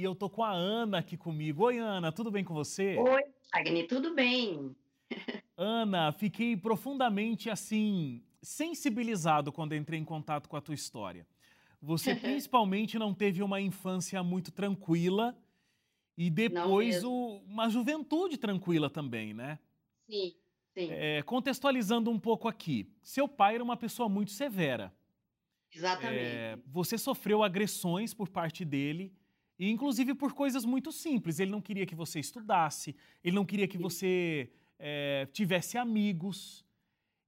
E eu tô com a Ana aqui comigo. Oi, Ana, tudo bem com você? Oi, Agni, tudo bem? Ana, fiquei profundamente assim sensibilizado quando entrei em contato com a tua história. Você principalmente não teve uma infância muito tranquila e depois o, uma juventude tranquila também, né? Sim, sim. É, contextualizando um pouco aqui, seu pai era uma pessoa muito severa. Exatamente. É, você sofreu agressões por parte dele e inclusive por coisas muito simples. Ele não queria que você estudasse, ele não queria que você é, tivesse amigos.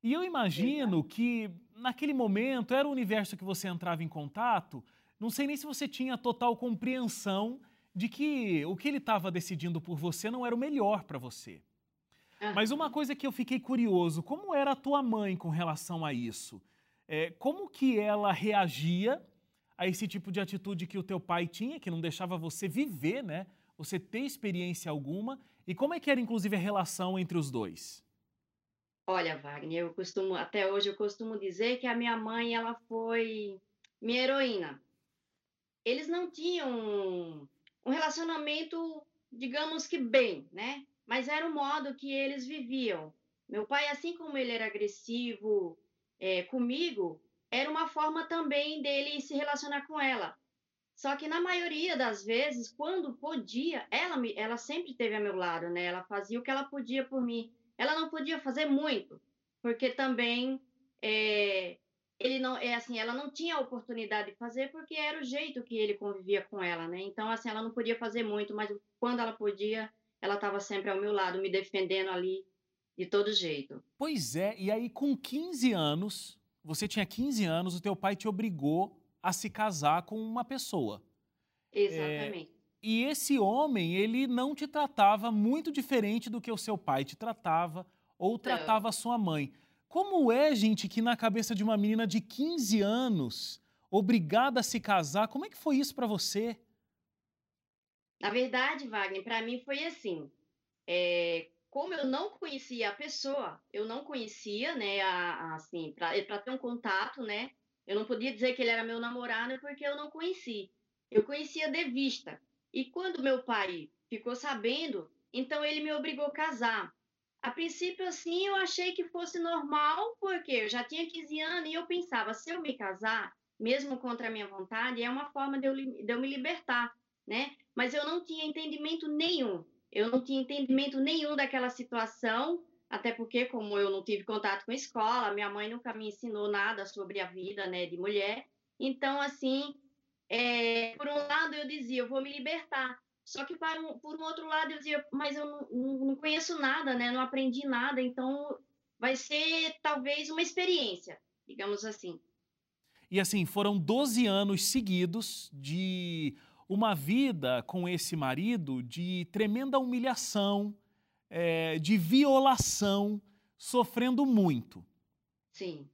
E eu imagino que naquele momento era o universo que você entrava em contato. Não sei nem se você tinha total compreensão de que o que ele estava decidindo por você não era o melhor para você. Mas uma coisa que eu fiquei curioso, como era a tua mãe com relação a isso? É, como que ela reagia a esse tipo de atitude que o teu pai tinha, que não deixava você viver, né? Você ter experiência alguma. E como é que era, inclusive, a relação entre os dois? Olha, Wagner, eu costumo, até hoje eu costumo dizer que a minha mãe, ela foi minha heroína. Eles não tinham um relacionamento, digamos que bem, né? Mas era o modo que eles viviam. Meu pai, assim como ele era agressivo é, comigo, era uma forma também dele se relacionar com ela. Só que na maioria das vezes, quando podia, ela, ela sempre esteve ao meu lado, né? Ela fazia o que ela podia por mim. Ela não podia fazer muito, porque também é, ele não é assim, ela não tinha oportunidade de fazer porque era o jeito que ele convivia com ela, né? Então assim, ela não podia fazer muito, mas quando ela podia, ela estava sempre ao meu lado, me defendendo ali de todo jeito. Pois é, e aí com 15 anos, você tinha 15 anos, o teu pai te obrigou a se casar com uma pessoa. Exatamente. É, e esse homem, ele não te tratava muito diferente do que o seu pai te tratava ou tratava a sua mãe. Como é, gente, que na cabeça de uma menina de 15 anos, obrigada a se casar, como é que foi isso para você? Na verdade, Wagner, para mim foi assim. É, como eu não conhecia a pessoa, eu não conhecia, né, a, a, assim, para ter um contato, né, eu não podia dizer que ele era meu namorado porque eu não conhecia. Eu conhecia de vista. E quando meu pai ficou sabendo, então ele me obrigou a casar. A princípio, assim, eu achei que fosse normal, porque eu já tinha 15 anos e eu pensava, se eu me casar, mesmo contra a minha vontade, é uma forma de eu, de eu me libertar, né? Mas eu não tinha entendimento nenhum eu não tinha entendimento nenhum daquela situação, até porque, como eu não tive contato com a escola, minha mãe nunca me ensinou nada sobre a vida né, de mulher. Então, assim, é, por um lado eu dizia, eu vou me libertar. Só que um, por um outro lado eu dizia, mas eu não, não conheço nada, né? Não aprendi nada, então vai ser talvez uma experiência, digamos assim. E assim, foram 12 anos seguidos de uma vida com esse marido de tremenda humilhação, é, de violação, sofrendo muito. Sim.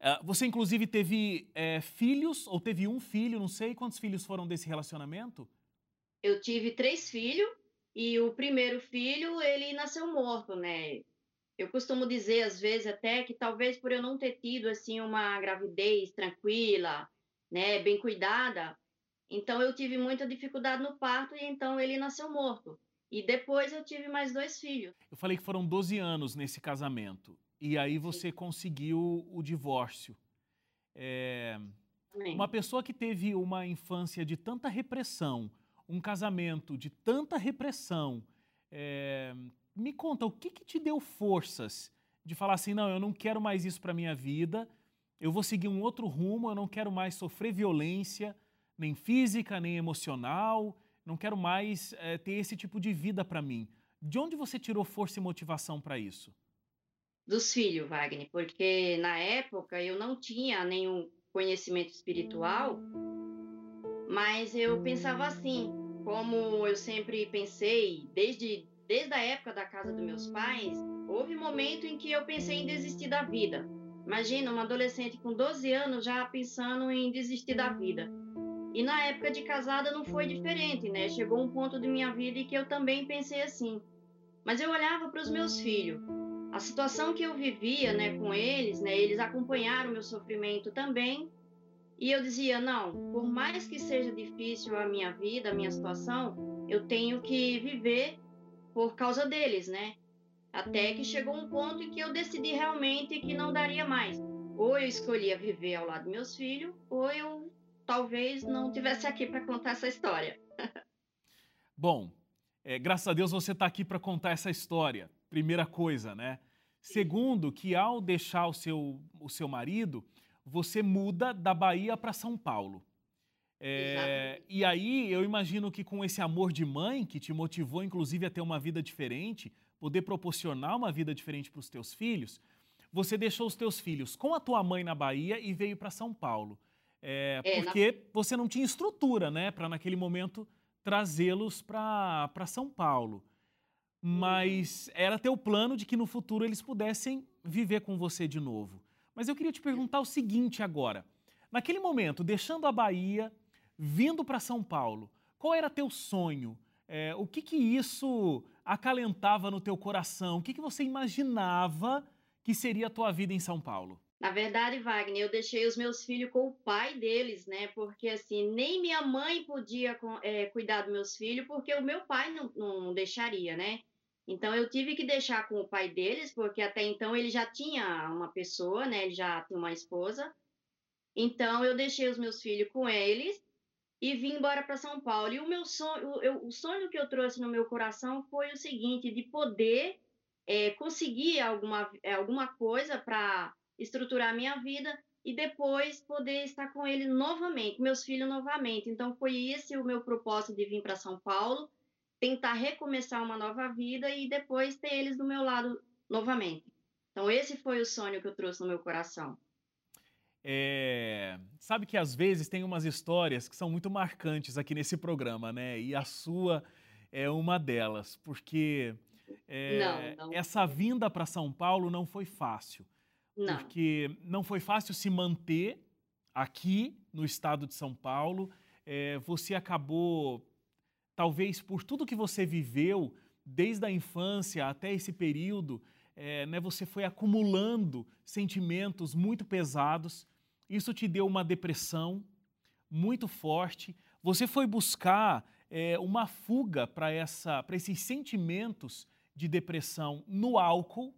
É, você, inclusive, teve é, filhos, ou teve um filho, não sei quantos filhos foram desse relacionamento? Eu tive três filhos, e o primeiro filho, ele nasceu morto, né? Eu costumo dizer, às vezes, até que talvez por eu não ter tido, assim, uma gravidez tranquila, né, bem cuidada, então eu tive muita dificuldade no parto e então ele nasceu morto. E depois eu tive mais dois filhos. Eu falei que foram 12 anos nesse casamento. E aí você Sim. conseguiu o divórcio. É... Uma pessoa que teve uma infância de tanta repressão, um casamento de tanta repressão, é... me conta, o que, que te deu forças de falar assim, não, eu não quero mais isso para minha vida, eu vou seguir um outro rumo, eu não quero mais sofrer violência, nem física, nem emocional. Não quero mais é, ter esse tipo de vida para mim. De onde você tirou força e motivação para isso? Dos filhos, Wagner, porque na época eu não tinha nenhum conhecimento espiritual, mas eu pensava assim, como eu sempre pensei, desde, desde a época da casa dos meus pais, houve momento em que eu pensei em desistir da vida. Imagina uma adolescente com 12 anos já pensando em desistir da vida. E na época de casada não foi diferente, né? Chegou um ponto de minha vida em que eu também pensei assim. Mas eu olhava para os meus filhos. A situação que eu vivia, né, com eles, né, eles acompanharam meu sofrimento também. E eu dizia: não, por mais que seja difícil a minha vida, a minha situação, eu tenho que viver por causa deles, né? Até que chegou um ponto em que eu decidi realmente que não daria mais. Ou eu escolhia viver ao lado dos meus filhos, ou eu talvez não tivesse aqui para contar essa história. Bom, é, graças a Deus você está aqui para contar essa história. Primeira coisa, né? Segundo, que ao deixar o seu, o seu marido, você muda da Bahia para São Paulo. É, e aí eu imagino que com esse amor de mãe que te motivou, inclusive, a ter uma vida diferente, poder proporcionar uma vida diferente para os teus filhos, você deixou os teus filhos com a tua mãe na Bahia e veio para São Paulo. É, é, porque na... você não tinha estrutura, né, para naquele momento trazê-los para São Paulo. Mas uhum. era teu plano de que no futuro eles pudessem viver com você de novo. Mas eu queria te perguntar o seguinte agora. Naquele momento, deixando a Bahia, vindo para São Paulo, qual era teu sonho? É, o que que isso acalentava no teu coração? O que que você imaginava que seria a tua vida em São Paulo? Na verdade, Wagner, eu deixei os meus filhos com o pai deles, né? Porque assim, nem minha mãe podia é, cuidar dos meus filhos, porque o meu pai não, não deixaria, né? Então eu tive que deixar com o pai deles, porque até então ele já tinha uma pessoa, né? Ele já tinha uma esposa. Então eu deixei os meus filhos com eles e vim embora para São Paulo. E o meu sonho, eu, o sonho que eu trouxe no meu coração foi o seguinte, de poder é, conseguir alguma, alguma coisa para estruturar a minha vida e depois poder estar com ele novamente, meus filhos novamente. Então foi esse o meu propósito de vir para São Paulo tentar recomeçar uma nova vida e depois ter eles do meu lado novamente. Então, esse foi o sonho que eu trouxe no meu coração. É, sabe que às vezes tem umas histórias que são muito marcantes aqui nesse programa, né? E a sua é uma delas, porque é, não, não. essa vinda para São Paulo não foi fácil. Não. Porque não foi fácil se manter aqui no estado de São Paulo. É, você acabou talvez por tudo que você viveu desde a infância até esse período, é, né, você foi acumulando sentimentos muito pesados. Isso te deu uma depressão muito forte. Você foi buscar é, uma fuga para esses sentimentos de depressão no álcool.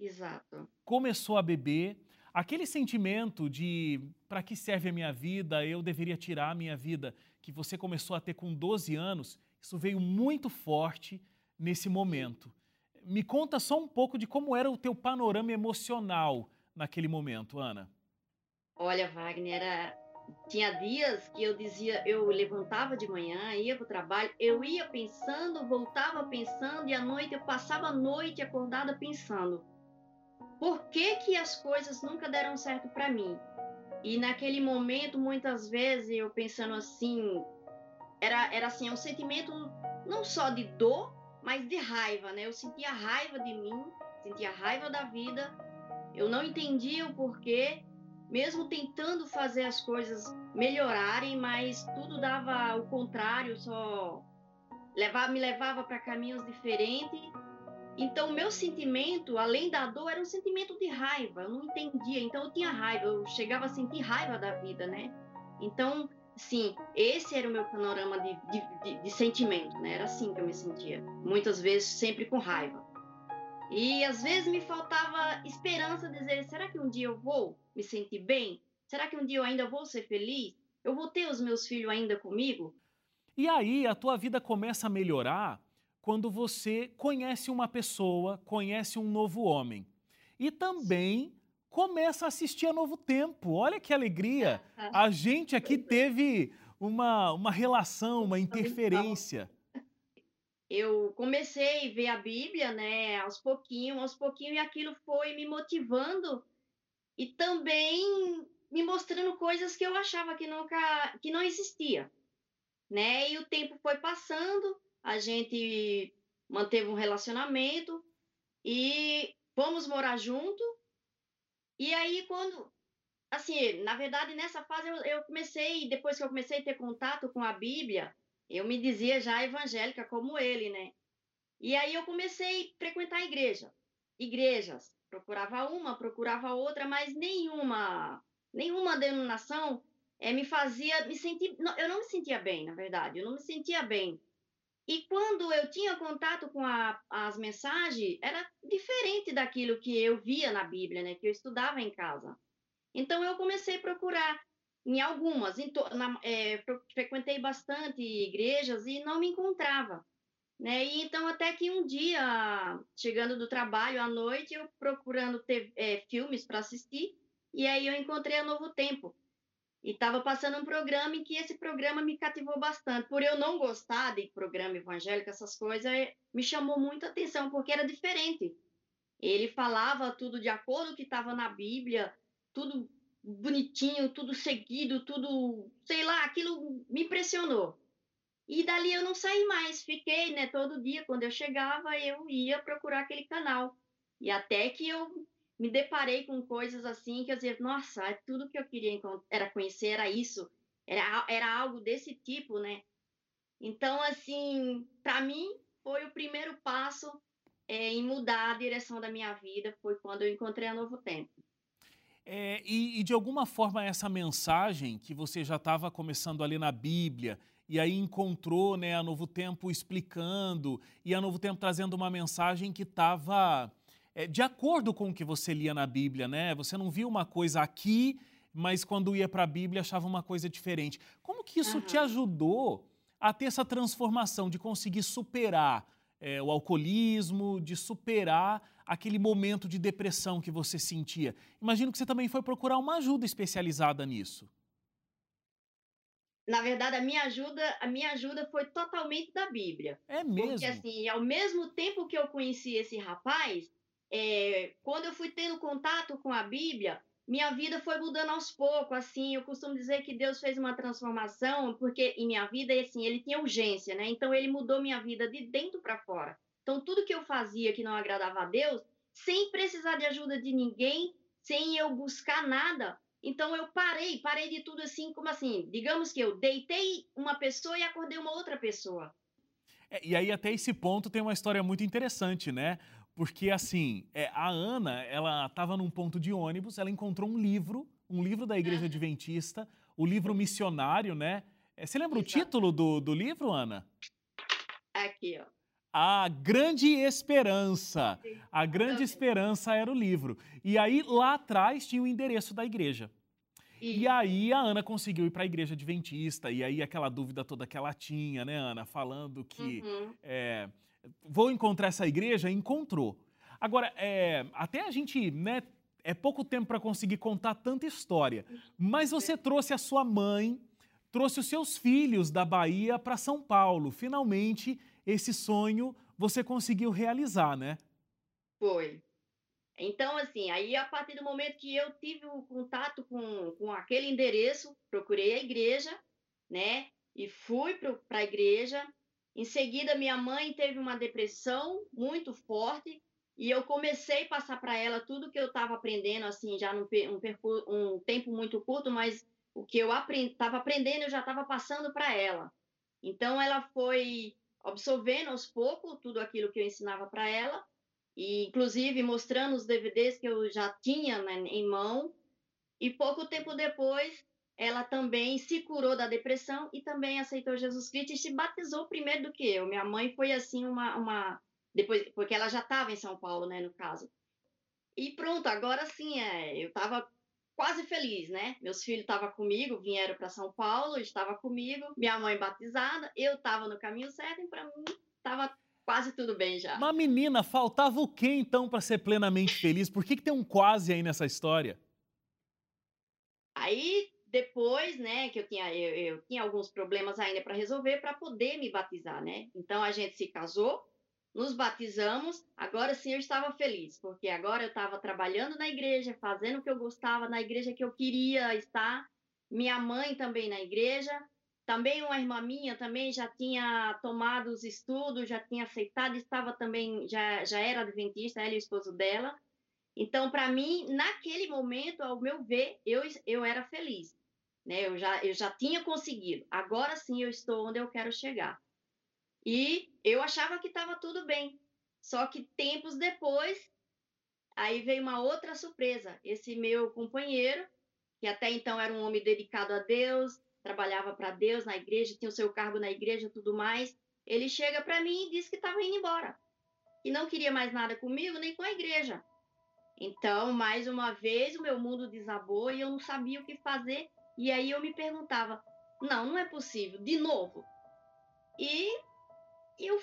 Exato. Começou a beber. Aquele sentimento de para que serve a minha vida, eu deveria tirar a minha vida, que você começou a ter com 12 anos, isso veio muito forte nesse momento. Me conta só um pouco de como era o teu panorama emocional naquele momento, Ana. Olha, Wagner, era... tinha dias que eu dizia, eu levantava de manhã, ia para o trabalho, eu ia pensando, voltava pensando, e à noite eu passava a noite acordada pensando. Por que, que as coisas nunca deram certo para mim? E naquele momento, muitas vezes, eu pensando assim, era, era assim, um sentimento não só de dor, mas de raiva, né? Eu sentia raiva de mim, sentia raiva da vida, eu não entendia o porquê, mesmo tentando fazer as coisas melhorarem, mas tudo dava o contrário, só me levava para caminhos diferentes então, o meu sentimento, além da dor, era um sentimento de raiva. Eu não entendia. Então, eu tinha raiva. Eu chegava a sentir raiva da vida, né? Então, sim, esse era o meu panorama de, de, de, de sentimento, né? Era assim que eu me sentia. Muitas vezes, sempre com raiva. E às vezes me faltava esperança de dizer: será que um dia eu vou me sentir bem? Será que um dia eu ainda vou ser feliz? Eu vou ter os meus filhos ainda comigo? E aí a tua vida começa a melhorar quando você conhece uma pessoa, conhece um novo homem. E também começa a assistir a Novo Tempo. Olha que alegria! A gente aqui teve uma, uma relação, uma interferência. Eu comecei a ver a Bíblia, né, aos pouquinhos, aos pouquinhos, e aquilo foi me motivando e também me mostrando coisas que eu achava que nunca, que não existia, né? E o tempo foi passando, a gente manteve um relacionamento e fomos morar junto. E aí, quando. Assim, na verdade, nessa fase eu, eu comecei, depois que eu comecei a ter contato com a Bíblia, eu me dizia já evangélica como ele, né? E aí eu comecei a frequentar a igreja. Igrejas. Procurava uma, procurava outra, mas nenhuma, nenhuma denominação é, me fazia me sentir. Eu não me sentia bem, na verdade, eu não me sentia bem. E quando eu tinha contato com a, as mensagens, era diferente daquilo que eu via na Bíblia, né? Que eu estudava em casa. Então eu comecei a procurar em algumas, em to, na, é, frequentei bastante igrejas e não me encontrava. Né? E então, até que um dia, chegando do trabalho à noite, eu procurando ter é, filmes para assistir, e aí eu encontrei a Novo Tempo. E estava passando um programa em que esse programa me cativou bastante. Por eu não gostar de programa evangélico, essas coisas, é, me chamou muita atenção, porque era diferente. Ele falava tudo de acordo com o que estava na Bíblia, tudo bonitinho, tudo seguido, tudo, sei lá, aquilo me impressionou. E dali eu não saí mais, fiquei, né, todo dia, quando eu chegava, eu ia procurar aquele canal. E até que eu me deparei com coisas assim que eu dizia, nossa, é tudo que eu queria era conhecer, era isso, era, era algo desse tipo, né? Então, assim, para mim, foi o primeiro passo é, em mudar a direção da minha vida, foi quando eu encontrei a Novo Tempo. É, e, e, de alguma forma essa mensagem que você já estava começando ali na Bíblia e aí encontrou né, a Novo Tempo explicando e a Novo Tempo trazendo uma mensagem que estava é, de acordo com o que você lia na Bíblia, né? Você não via uma coisa aqui, mas quando ia para a Bíblia achava uma coisa diferente. Como que isso uhum. te ajudou a ter essa transformação, de conseguir superar é, o alcoolismo, de superar aquele momento de depressão que você sentia? Imagino que você também foi procurar uma ajuda especializada nisso. Na verdade, a minha ajuda, a minha ajuda foi totalmente da Bíblia. É mesmo? Porque assim, ao mesmo tempo que eu conheci esse rapaz, é, quando eu fui tendo contato com a Bíblia, minha vida foi mudando aos poucos, assim, eu costumo dizer que Deus fez uma transformação, porque em minha vida, assim, ele tinha urgência, né? Então ele mudou minha vida de dentro para fora. Então tudo que eu fazia que não agradava a Deus, sem precisar de ajuda de ninguém, sem eu buscar nada, então eu parei, parei de tudo assim, como assim, digamos que eu deitei uma pessoa e acordei uma outra pessoa. É, e aí até esse ponto tem uma história muito interessante, né? Porque, assim, é, a Ana, ela estava num ponto de ônibus, ela encontrou um livro, um livro da Igreja Adventista, o livro missionário, né? É, você lembra Exato. o título do, do livro, Ana? Aqui, ó. A Grande Esperança. A Grande Esperança era o livro. E aí, lá atrás, tinha o endereço da igreja. E aí a Ana conseguiu ir para a igreja adventista, e aí aquela dúvida toda que ela tinha, né, Ana, falando que uhum. é, vou encontrar essa igreja, encontrou. Agora, é, até a gente, né, é pouco tempo para conseguir contar tanta história, mas você trouxe a sua mãe, trouxe os seus filhos da Bahia para São Paulo. Finalmente, esse sonho você conseguiu realizar, né? Foi. Então, assim, aí a partir do momento que eu tive o contato com, com aquele endereço, procurei a igreja, né? E fui para a igreja, em seguida, minha mãe teve uma depressão muito forte e eu comecei a passar para ela tudo que eu estava aprendendo, assim, já num um, um tempo muito curto, mas o que eu estava aprendendo eu já estava passando para ela. Então, ela foi absorvendo aos poucos tudo aquilo que eu ensinava para ela, e inclusive mostrando os DVDs que eu já tinha né, em mão. E pouco tempo depois, ela também se curou da depressão e também aceitou Jesus Cristo e se batizou primeiro do que eu. Minha mãe foi assim uma, uma depois porque ela já estava em São Paulo, né, no caso. E pronto, agora sim, é, eu estava quase feliz, né? Meus filhos estavam comigo, vieram para São Paulo, estava comigo, minha mãe batizada, eu estava no caminho certo e para mim estava quase tudo bem já. Uma menina, faltava o que então para ser plenamente feliz? Por que, que tem um quase aí nessa história? Aí depois, né, que eu tinha, eu, eu tinha alguns problemas ainda para resolver para poder me batizar, né? Então a gente se casou, nos batizamos, agora sim eu estava feliz, porque agora eu estava trabalhando na igreja, fazendo o que eu gostava, na igreja que eu queria estar, minha mãe também na igreja, também uma irmã minha também já tinha tomado os estudos, já tinha aceitado, estava também, já, já era adventista, ela e o esposo dela. Então, para mim, naquele momento, ao meu ver, eu, eu era feliz né? Eu já, eu já tinha conseguido. Agora sim eu estou onde eu quero chegar. E eu achava que estava tudo bem. Só que tempos depois, aí veio uma outra surpresa. Esse meu companheiro, que até então era um homem dedicado a Deus, trabalhava para Deus na igreja, tinha o seu cargo na igreja tudo mais. Ele chega para mim e diz que estava indo embora, que não queria mais nada comigo nem com a igreja. Então, mais uma vez, o meu mundo desabou e eu não sabia o que fazer. E aí eu me perguntava: não, não é possível, de novo. E eu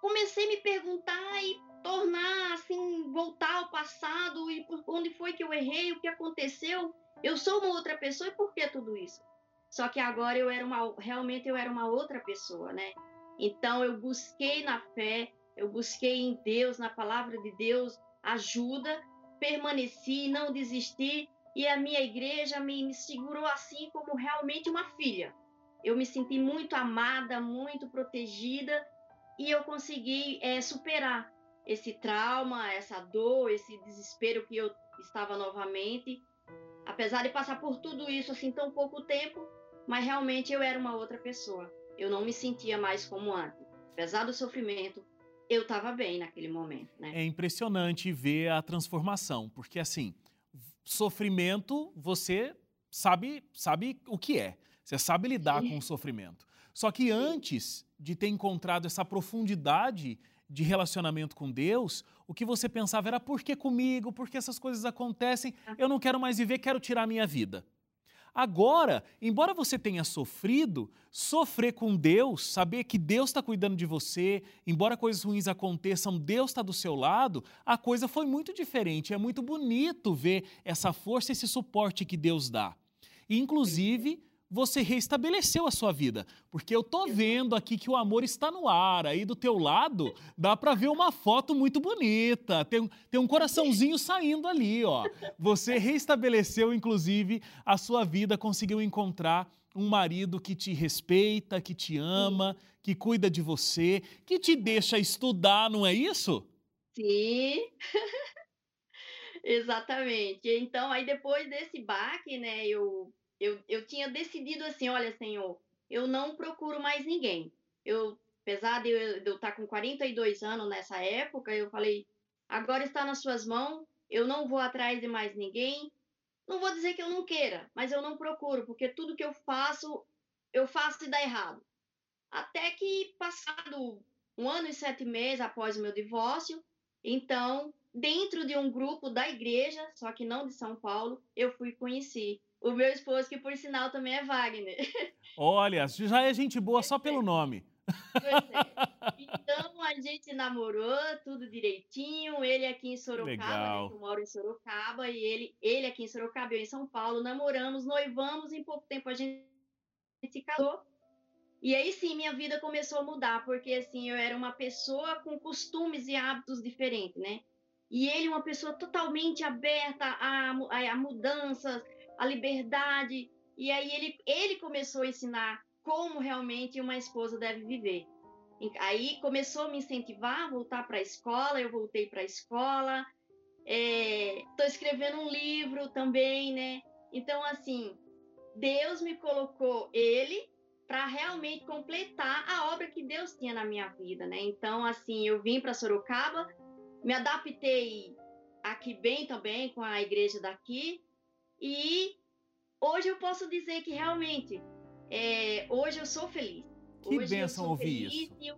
comecei a me perguntar e tornar assim, voltar ao passado e por onde foi que eu errei, o que aconteceu. Eu sou uma outra pessoa e por que tudo isso? Só que agora eu era uma, realmente eu era uma outra pessoa, né? Então eu busquei na fé, eu busquei em Deus, na palavra de Deus, ajuda, permaneci, não desisti e a minha igreja me, me segurou assim como realmente uma filha. Eu me senti muito amada, muito protegida e eu consegui é, superar esse trauma, essa dor, esse desespero que eu estava novamente. Apesar de passar por tudo isso assim tão pouco tempo, mas realmente eu era uma outra pessoa. Eu não me sentia mais como antes. Apesar do sofrimento, eu estava bem naquele momento. Né? É impressionante ver a transformação, porque assim, sofrimento você sabe, sabe o que é. Você sabe lidar Sim. com o sofrimento. Só que antes de ter encontrado essa profundidade de relacionamento com Deus, o que você pensava era por que comigo, por que essas coisas acontecem, ah. eu não quero mais viver, quero tirar a minha vida. Agora, embora você tenha sofrido, sofrer com Deus, saber que Deus está cuidando de você, embora coisas ruins aconteçam, Deus está do seu lado, a coisa foi muito diferente. É muito bonito ver essa força, esse suporte que Deus dá. Inclusive, você reestabeleceu a sua vida. Porque eu tô vendo aqui que o amor está no ar. Aí do teu lado, dá para ver uma foto muito bonita. Tem, tem um coraçãozinho saindo ali, ó. Você reestabeleceu, inclusive, a sua vida, conseguiu encontrar um marido que te respeita, que te ama, que cuida de você, que te deixa estudar, não é isso? Sim. Exatamente. Então, aí depois desse baque, né, eu eu, eu tinha decidido assim, olha, Senhor, eu não procuro mais ninguém. Eu, apesar de eu, de eu estar com 42 anos nessa época, eu falei, agora está nas suas mãos, eu não vou atrás de mais ninguém. Não vou dizer que eu não queira, mas eu não procuro, porque tudo que eu faço, eu faço e dá errado. Até que, passado um ano e sete meses após o meu divórcio, então, dentro de um grupo da igreja, só que não de São Paulo, eu fui conhecer o meu esposo, que por sinal também é Wagner. Olha, já é gente boa só pelo nome. Pois é. Então a gente namorou tudo direitinho. Ele aqui em Sorocaba, né, eu moro em Sorocaba, e ele, ele aqui em Sorocaba, eu em São Paulo, namoramos, noivamos, em pouco tempo a gente se casou. E aí sim, minha vida começou a mudar, porque assim, eu era uma pessoa com costumes e hábitos diferentes, né? E ele uma pessoa totalmente aberta a, a, a mudanças, a liberdade. E aí ele, ele começou a ensinar como realmente uma esposa deve viver. Aí começou a me incentivar a voltar para a escola, eu voltei para a escola. Estou é, escrevendo um livro também, né? Então, assim, Deus me colocou ele para realmente completar a obra que Deus tinha na minha vida, né? Então, assim, eu vim para Sorocaba, me adaptei aqui bem também com a igreja daqui, e hoje eu posso dizer que realmente, é, hoje eu sou feliz. Que hoje bênção ouvir isso. Eu,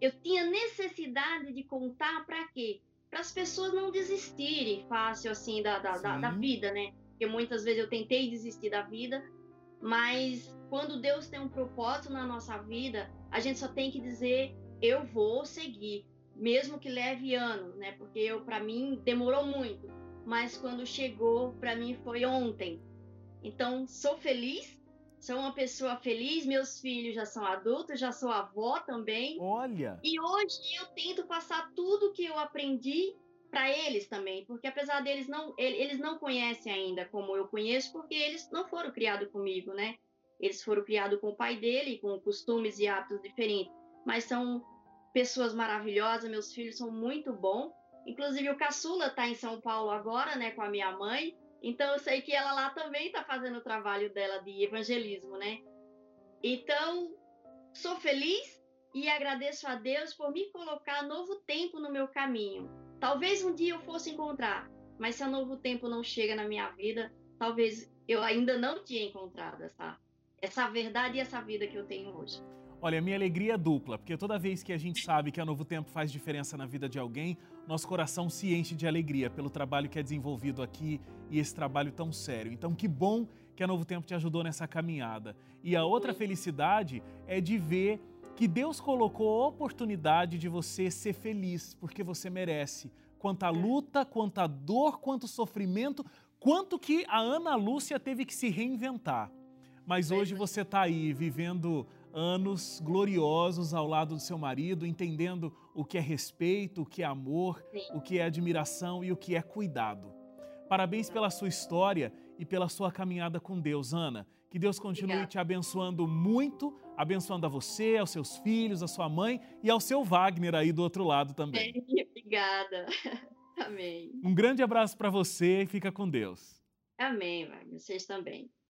eu tinha necessidade de contar para quê? Para as pessoas não desistirem fácil assim da, da, da, da vida, né? Porque muitas vezes eu tentei desistir da vida, mas quando Deus tem um propósito na nossa vida, a gente só tem que dizer eu vou seguir, mesmo que leve anos, né? Porque eu para mim demorou muito mas quando chegou, para mim foi ontem. Então, sou feliz, sou uma pessoa feliz, meus filhos já são adultos, já sou avó também. Olha! E hoje eu tento passar tudo que eu aprendi para eles também, porque apesar deles não eles não conhecem ainda como eu conheço, porque eles não foram criados comigo, né? Eles foram criados com o pai dele, com costumes e hábitos diferentes, mas são pessoas maravilhosas, meus filhos são muito bons Inclusive, o caçula está em São Paulo agora, né, com a minha mãe. Então, eu sei que ela lá também está fazendo o trabalho dela de evangelismo, né? Então, sou feliz e agradeço a Deus por me colocar novo tempo no meu caminho. Talvez um dia eu fosse encontrar, mas se a novo tempo não chega na minha vida, talvez eu ainda não tinha encontrado essa, essa verdade e essa vida que eu tenho hoje. Olha, minha alegria é dupla, porque toda vez que a gente sabe que a Novo Tempo faz diferença na vida de alguém, nosso coração se enche de alegria pelo trabalho que é desenvolvido aqui e esse trabalho tão sério. Então, que bom que a Novo Tempo te ajudou nessa caminhada. E a outra felicidade é de ver que Deus colocou a oportunidade de você ser feliz, porque você merece. Quanta luta, quanta dor, quanto sofrimento, quanto que a Ana Lúcia teve que se reinventar. Mas hoje você está aí vivendo anos gloriosos ao lado do seu marido, entendendo o que é respeito, o que é amor, Sim. o que é admiração e o que é cuidado. Parabéns pela sua história e pela sua caminhada com Deus, Ana. Que Deus continue Obrigada. te abençoando muito, abençoando a você, aos seus filhos, a sua mãe e ao seu Wagner aí do outro lado também. Obrigada. Amém. Um grande abraço para você e fica com Deus. Amém, Wagner. Vocês também.